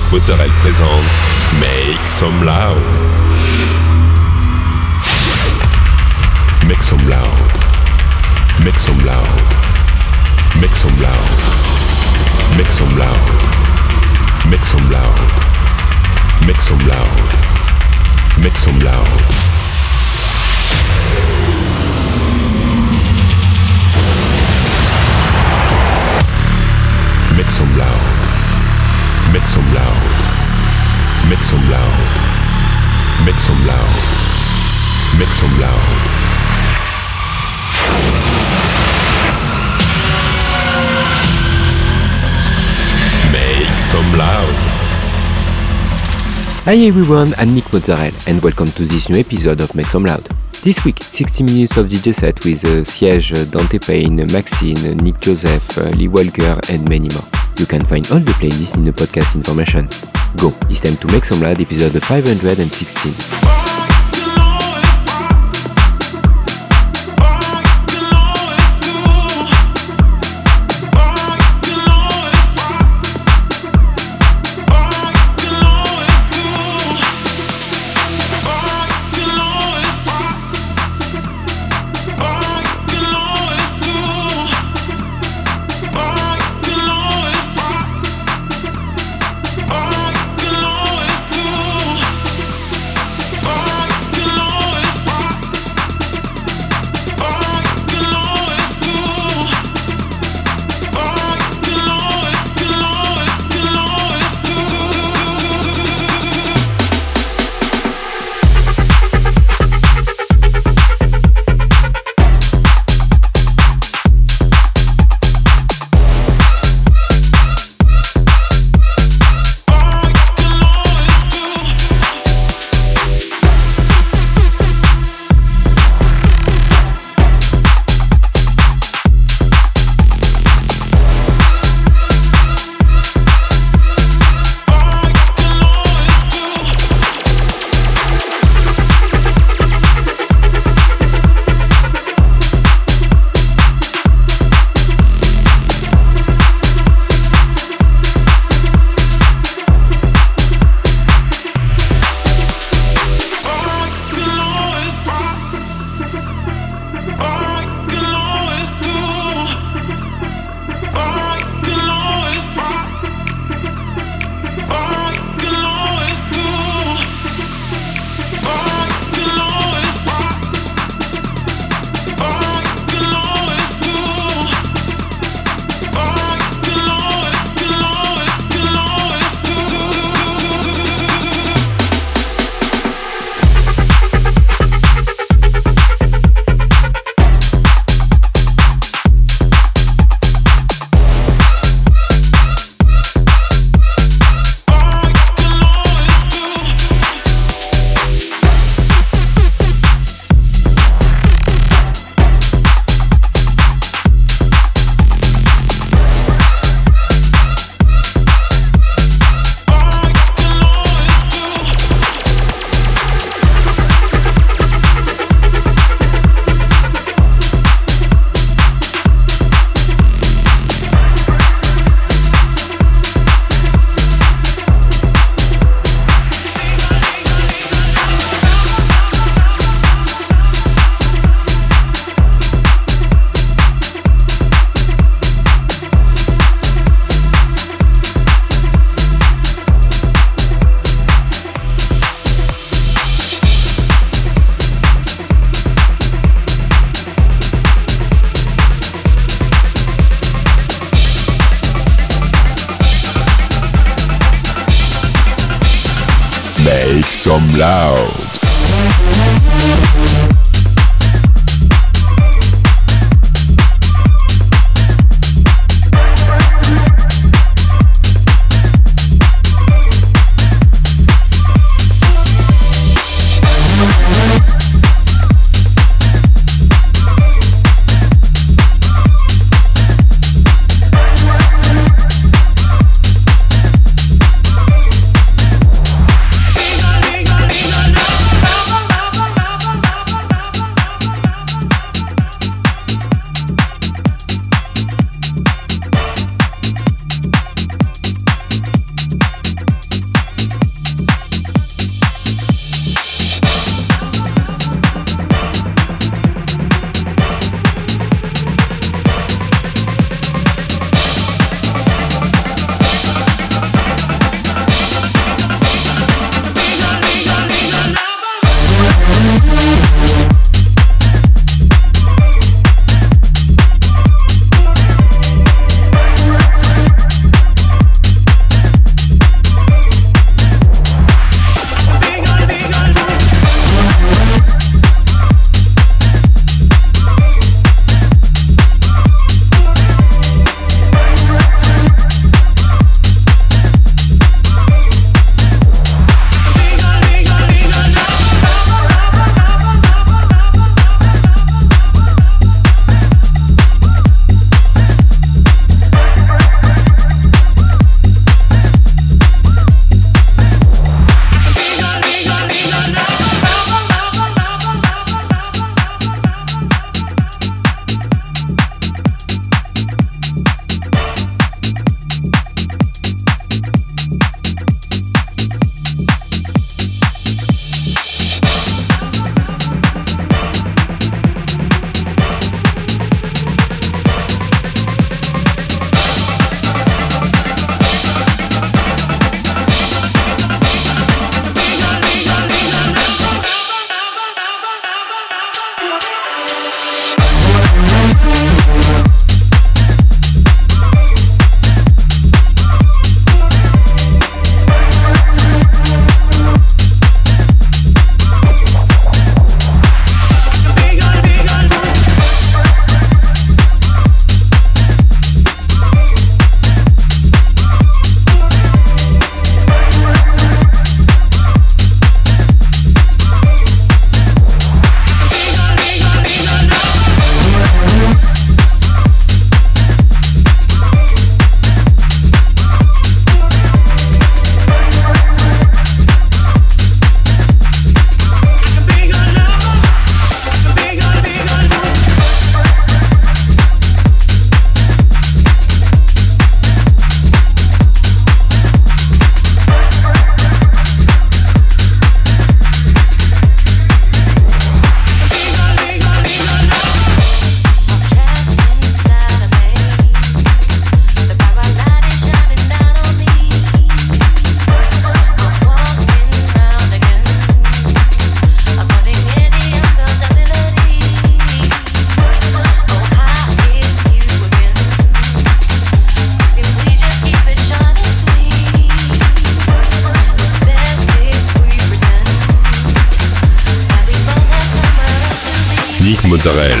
Nick Mozzarella présente Make Some Loud. Make some loud. Make some loud. Make some loud. Make some loud. Make some loud. Make some loud. Make some loud. Make some loud. Make some loud. Make some loud. Make some loud. Make some loud. Make some loud. Hi everyone, I'm Nick Mozzarella and welcome to this new episode of Make Some Loud. This week, 60 minutes of DJ set with uh, Siege, Dante Payne, Maxine, Nick Joseph, uh, Lee Walker and many more. You can find all the playlists in the podcast information. Go, it's time to Make Some Loud episode 516. Mozzarella.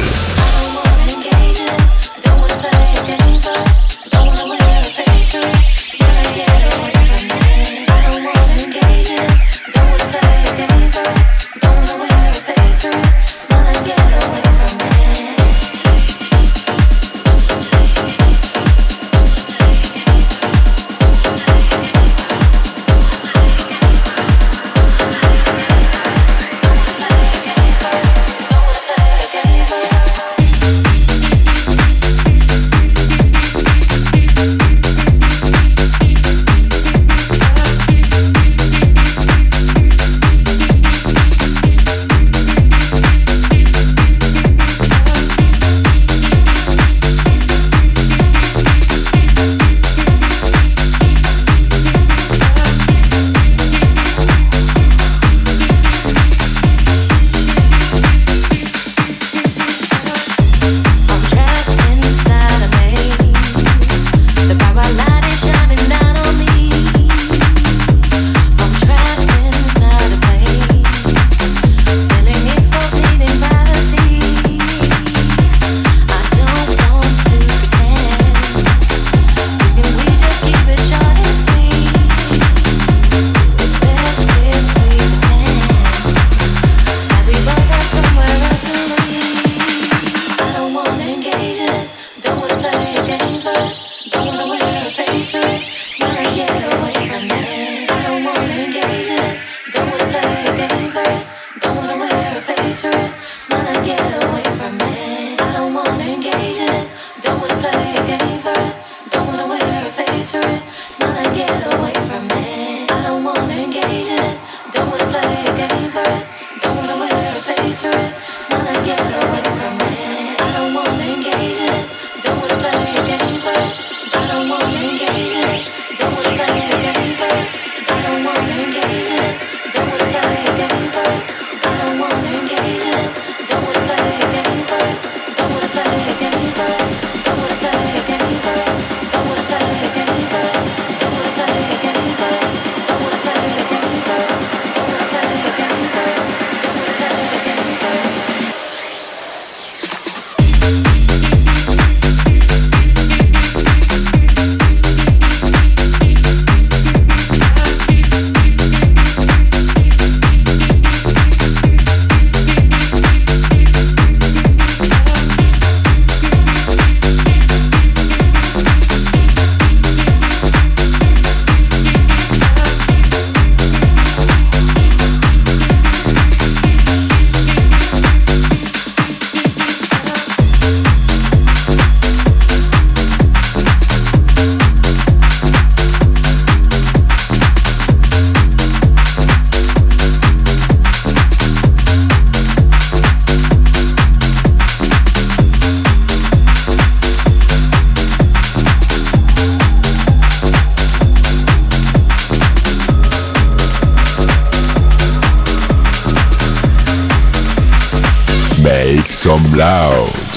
Loud.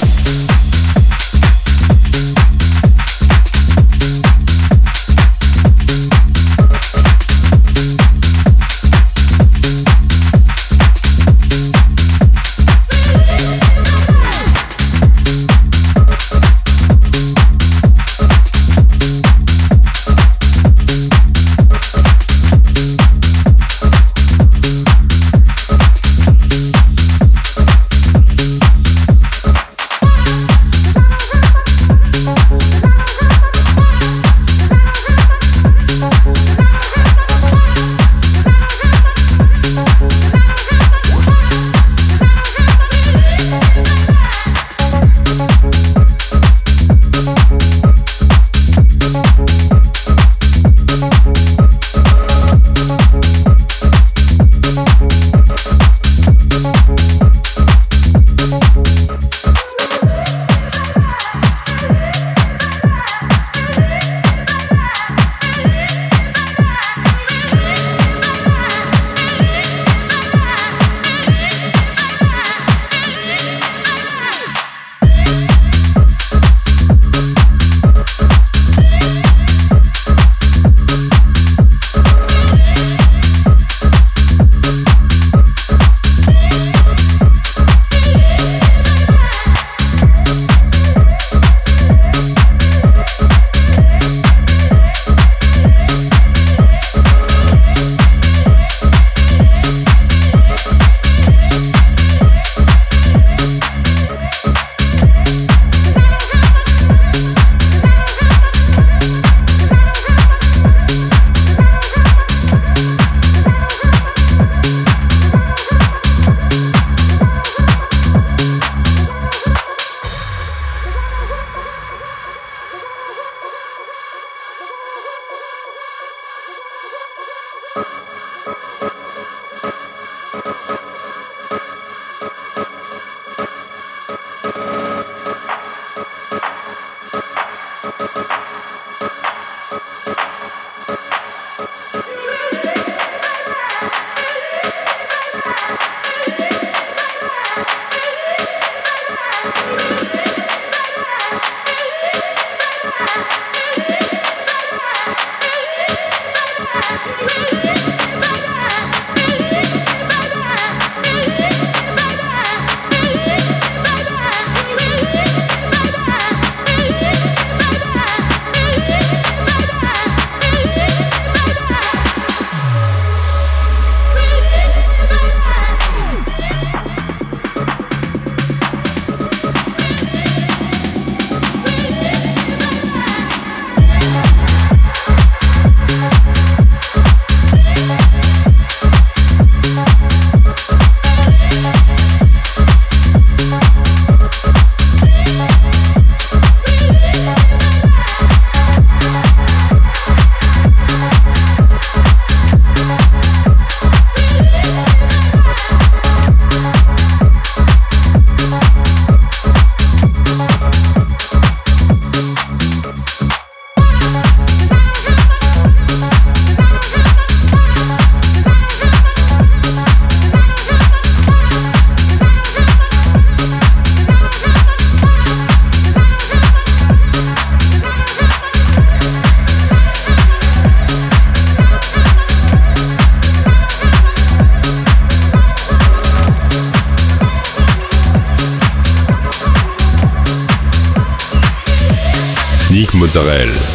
Mozzarella.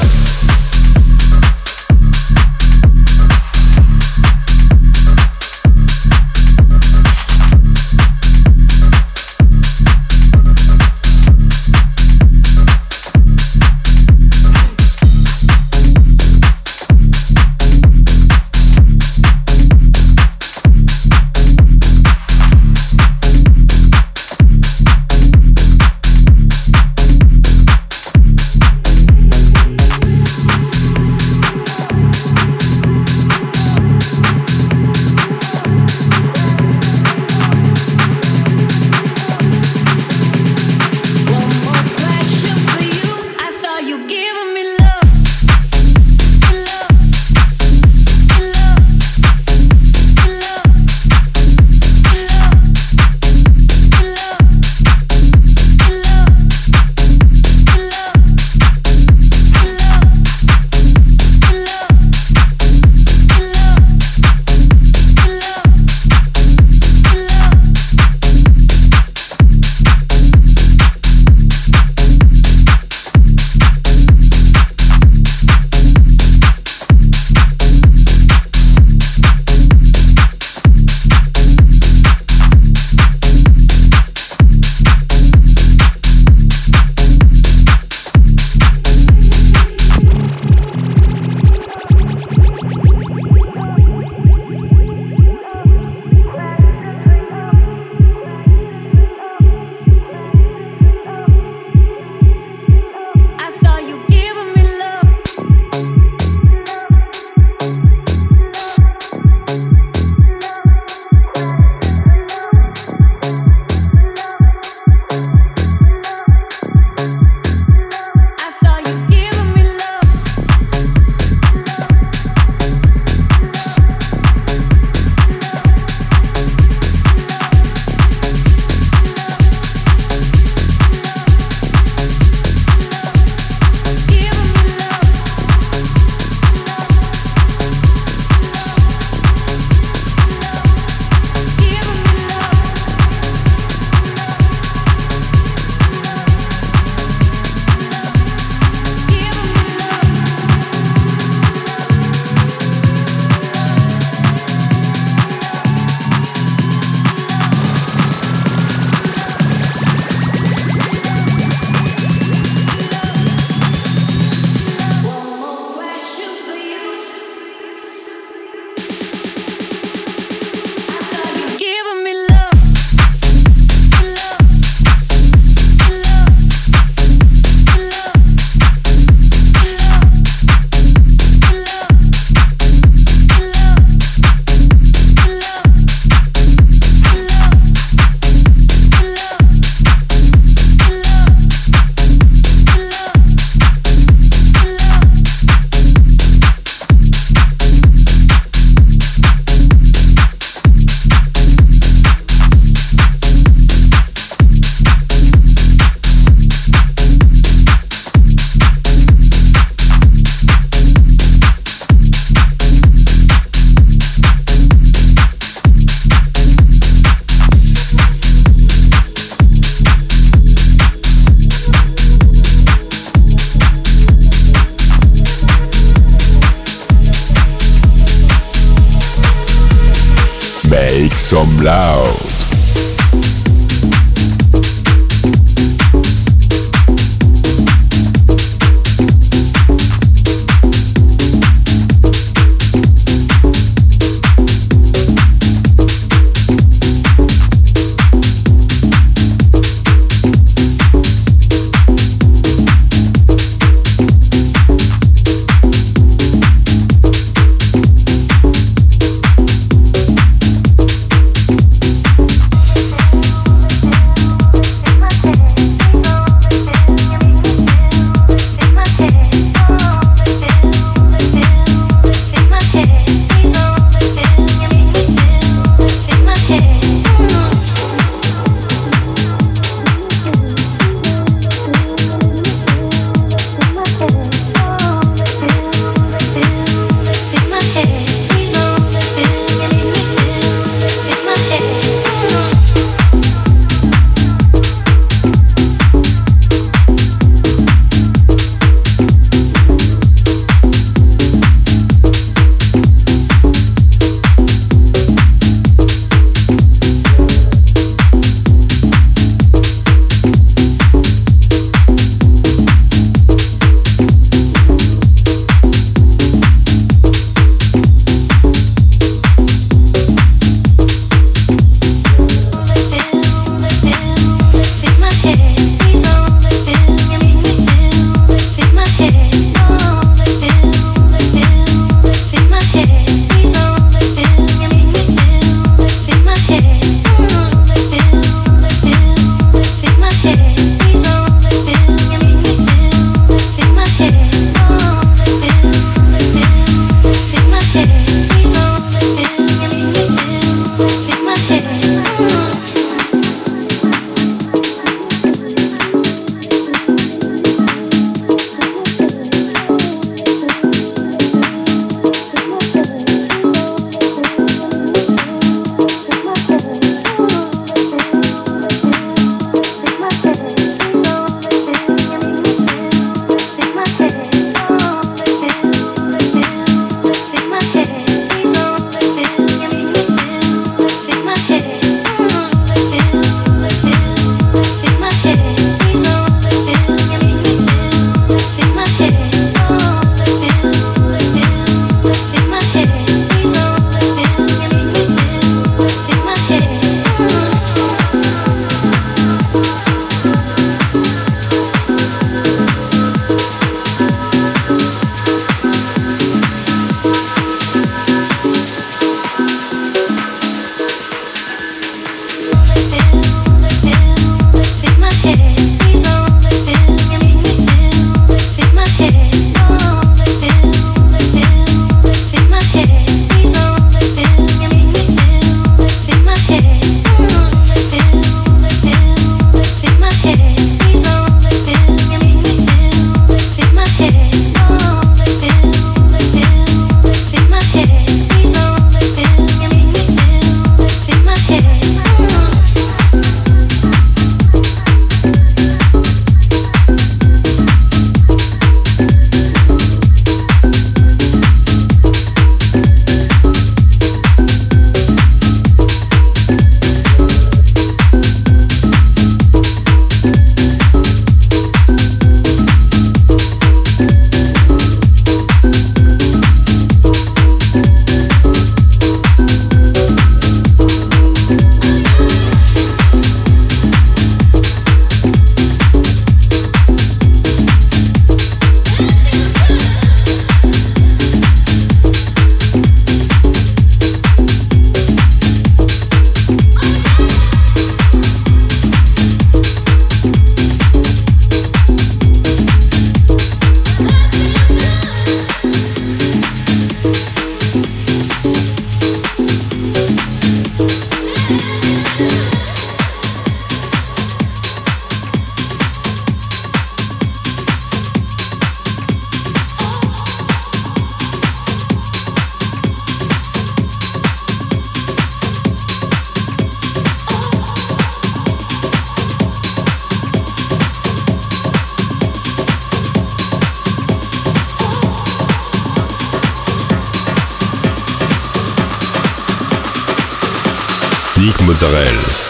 Mozzarella.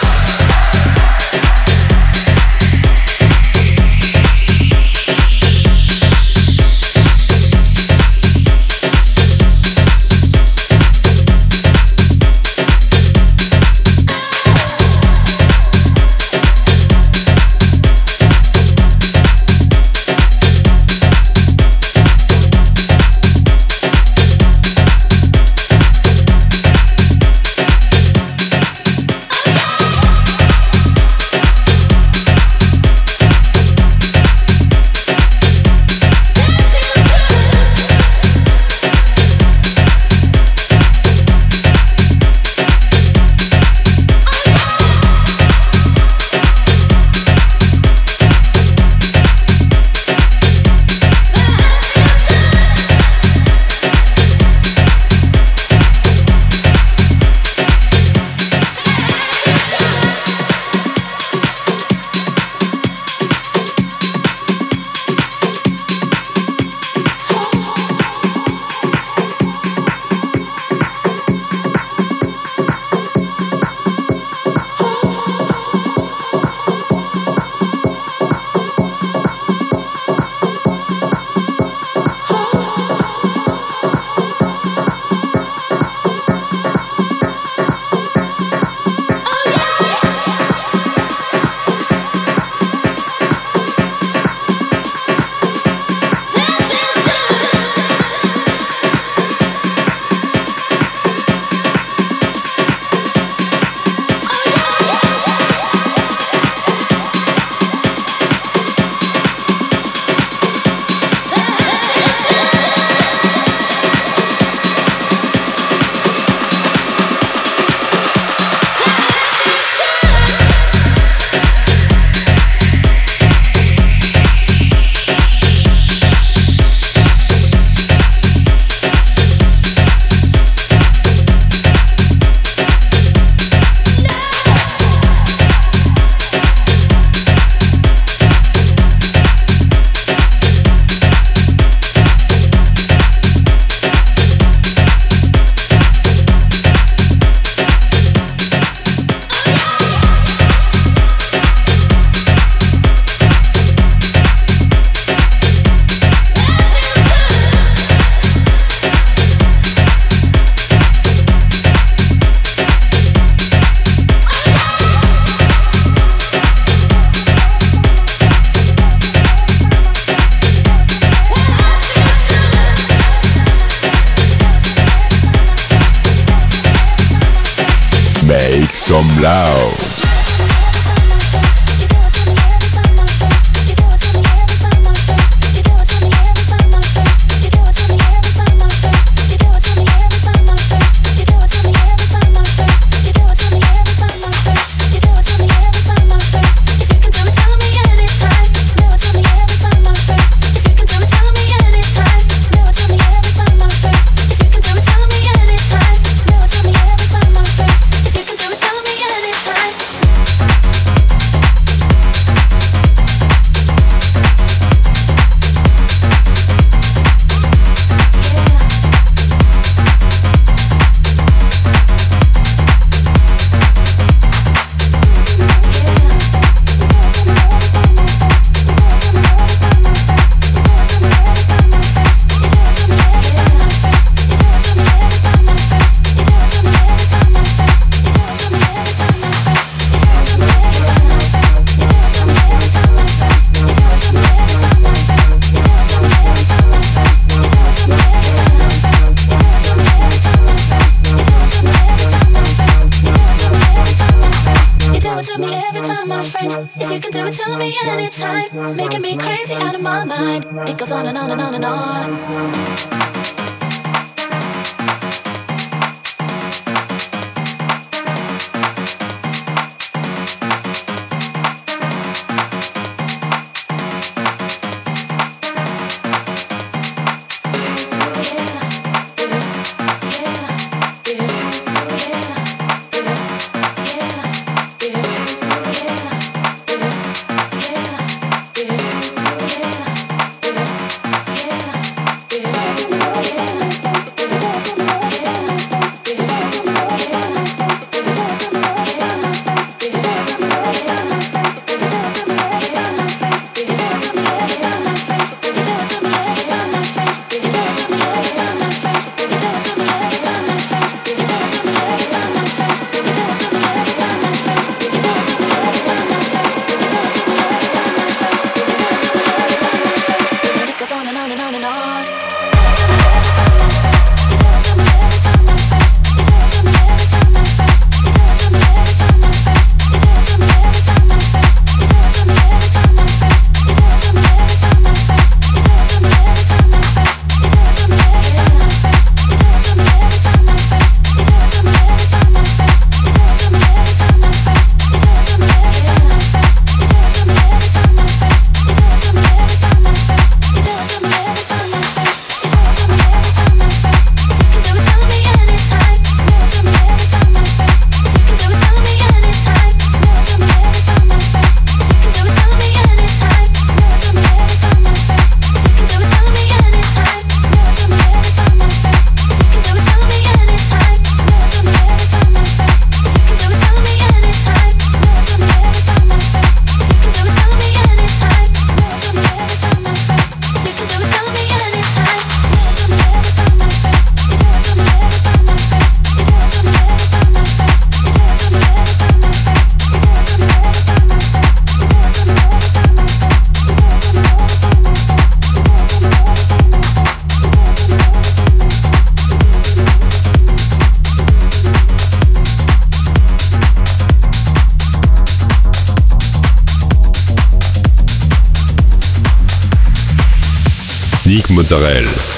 Nick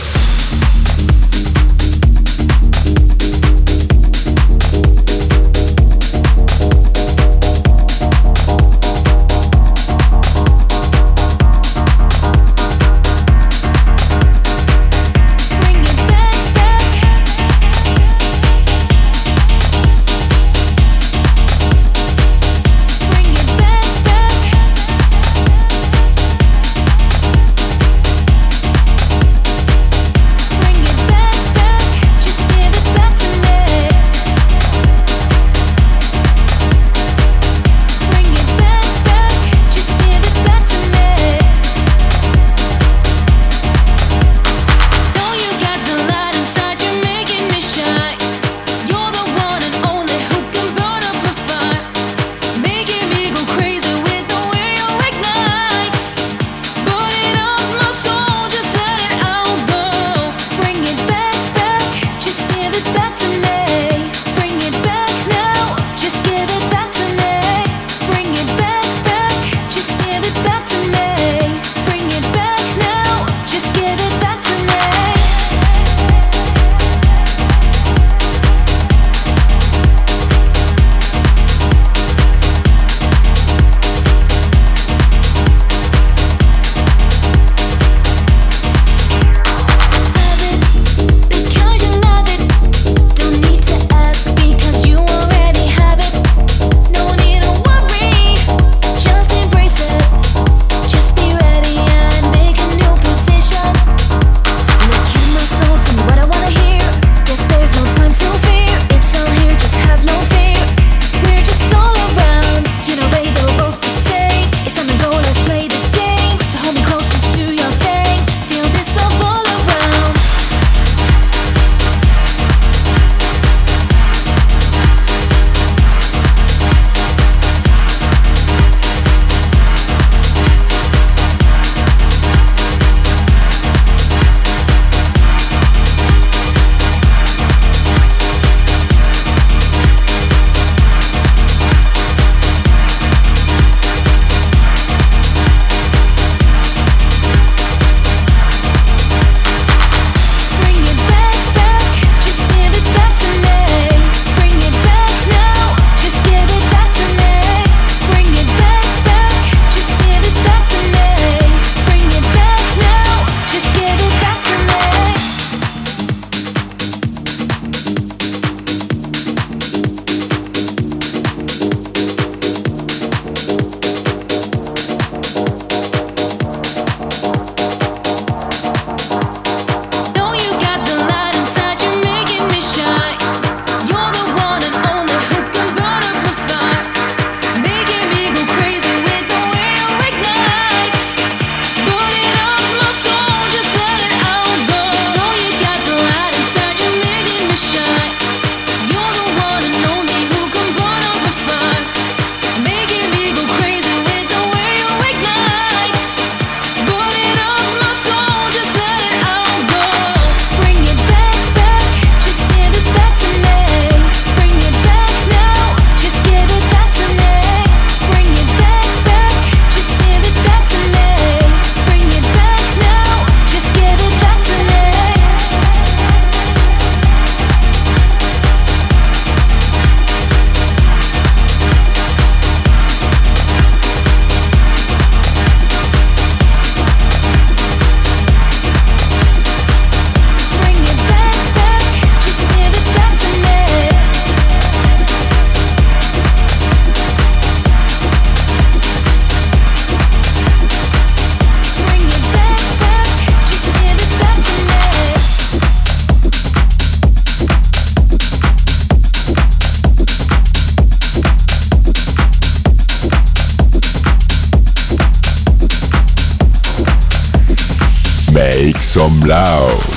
some loud.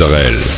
Mozzarella.